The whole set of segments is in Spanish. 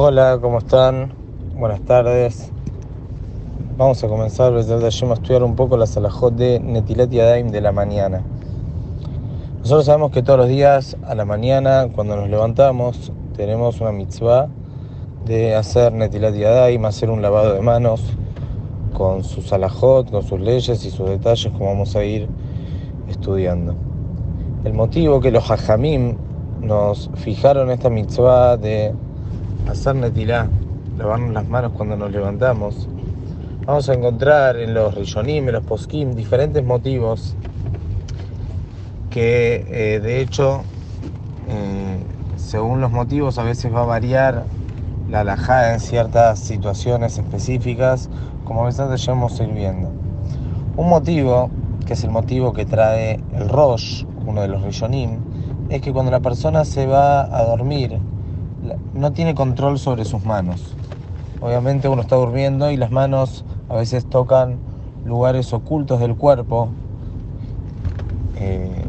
Hola, ¿cómo están? Buenas tardes. Vamos a comenzar desde el a estudiar un poco la salajot de Netilat Yadayim de la mañana. Nosotros sabemos que todos los días a la mañana, cuando nos levantamos, tenemos una mitzvah de hacer Netilat Yadayim, hacer un lavado de manos con su salajot, con sus leyes y sus detalles, como vamos a ir estudiando. El motivo que los hajamim nos fijaron esta mitzvah de hacer netilá, lavarnos las manos cuando nos levantamos, vamos a encontrar en los rishonim, en los poskim, diferentes motivos que eh, de hecho, eh, según los motivos, a veces va a variar la alajá en ciertas situaciones específicas, como a veces llevamos ir viendo. Un motivo, que es el motivo que trae el Rosh, uno de los rishonim, es que cuando la persona se va a dormir, no tiene control sobre sus manos. Obviamente uno está durmiendo y las manos a veces tocan lugares ocultos del cuerpo eh,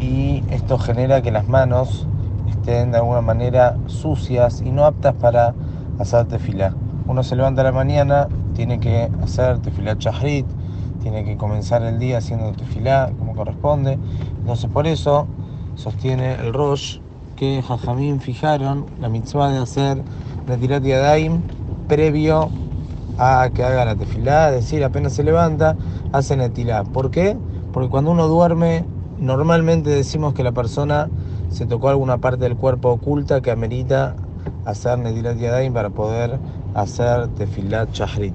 y esto genera que las manos estén de alguna manera sucias y no aptas para hacer tefilá. Uno se levanta a la mañana, tiene que hacer tefilá chahrit, tiene que comenzar el día haciendo tefilá como corresponde. Entonces por eso sostiene el Rosh que Jajamín fijaron la mitzvah de hacer Netirat Yadayim previo a que haga la tefilá, es decir, apenas se levanta, hace Netilá. ¿Por qué? Porque cuando uno duerme, normalmente decimos que la persona se tocó alguna parte del cuerpo oculta que amerita hacer Netilat Yadayim para poder hacer Tefilat Chahrit.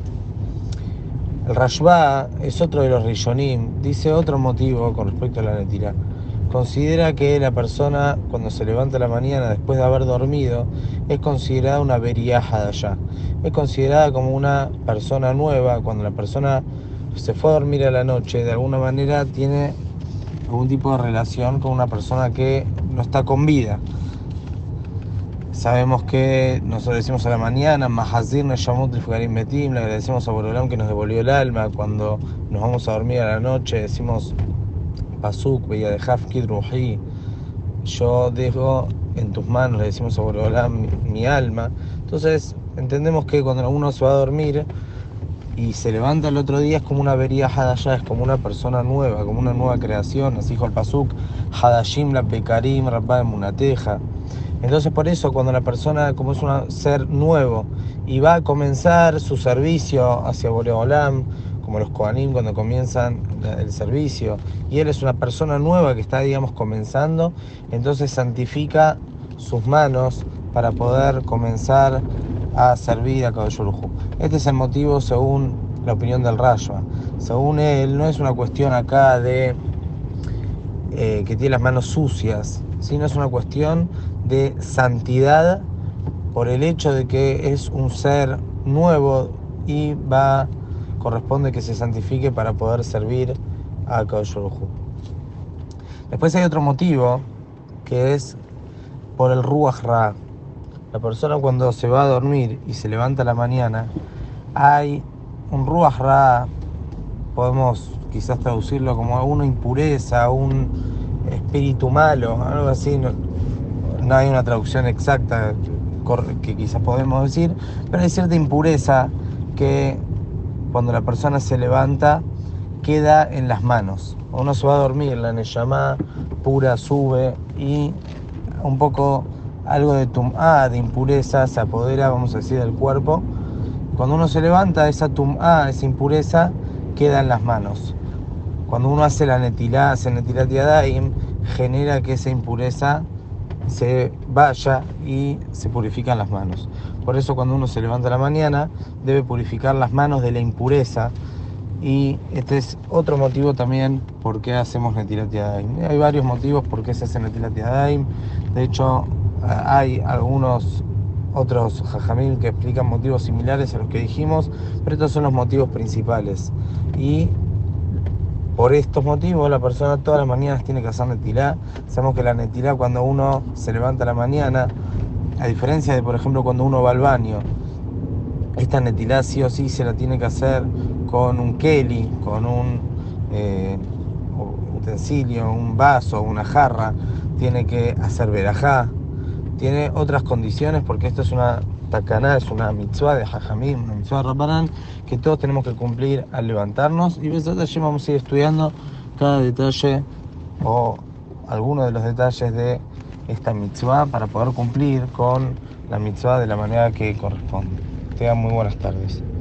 El Rashba es otro de los Rishonim, dice otro motivo con respecto a la Netilá considera que la persona cuando se levanta la mañana después de haber dormido es considerada una veriaja de allá. Es considerada como una persona nueva. Cuando la persona se fue a dormir a la noche, de alguna manera tiene algún tipo de relación con una persona que no está con vida. Sabemos que nosotros decimos a la mañana, Mahazir Neshamut Betim, le agradecemos a Borolam que nos devolvió el alma. Cuando nos vamos a dormir a la noche, decimos Pasuk, de Hafkid Ruhi, yo dejo en tus manos, le decimos a mi, mi alma. Entonces entendemos que cuando uno se va a dormir y se levanta el otro día es como una vería Hadashah, es como una persona nueva, como una nueva creación, así dijo el Pasuk, Hadashim la Bekarim Rabba Munateja. Entonces por eso cuando la persona como es un ser nuevo y va a comenzar su servicio hacia Boreolam, como los Kohanim cuando comienzan el servicio, y él es una persona nueva que está, digamos, comenzando, entonces santifica sus manos para poder comenzar a servir a Kadoyorujú. Este es el motivo según la opinión del Rayo. Según él, no es una cuestión acá de eh, que tiene las manos sucias, sino es una cuestión de santidad por el hecho de que es un ser nuevo y va corresponde que se santifique para poder servir a Kadosh Después hay otro motivo que es por el Ruach Ra. La persona cuando se va a dormir y se levanta a la mañana, hay un Ruach Ra, podemos quizás traducirlo como una impureza, un espíritu malo, algo así. No, no hay una traducción exacta que quizás podemos decir, pero hay cierta impureza que cuando la persona se levanta, queda en las manos. Uno se va a dormir, la Neyamá pura sube y un poco algo de tum'a, de impureza, se apodera, vamos a decir, del cuerpo. Cuando uno se levanta, esa tum'a, esa impureza, queda en las manos. Cuando uno hace la netilá, hace netilat yadayim, genera que esa impureza se vaya y se purifican las manos. Por eso cuando uno se levanta la mañana debe purificar las manos de la impureza y este es otro motivo también por qué hacemos Netilat. Hay varios motivos por qué se hace Netilat. De hecho, hay algunos otros jajamil que explican motivos similares a los que dijimos, pero estos son los motivos principales. Y por estos motivos, la persona todas las mañanas tiene que hacer netilá. Sabemos que la netilá, cuando uno se levanta a la mañana, a diferencia de, por ejemplo, cuando uno va al baño, esta netilá sí o sí se la tiene que hacer con un keli, con un eh, utensilio, un vaso, una jarra. Tiene que hacer verajá, tiene otras condiciones porque esto es una takaná, es una mitzvah de Jajamim, una mitzvah de Rabbanán que todos tenemos que cumplir al levantarnos y vamos a ir estudiando cada detalle o algunos de los detalles de esta mitzvah para poder cumplir con la mitzvah de la manera que corresponde. Tengan muy buenas tardes.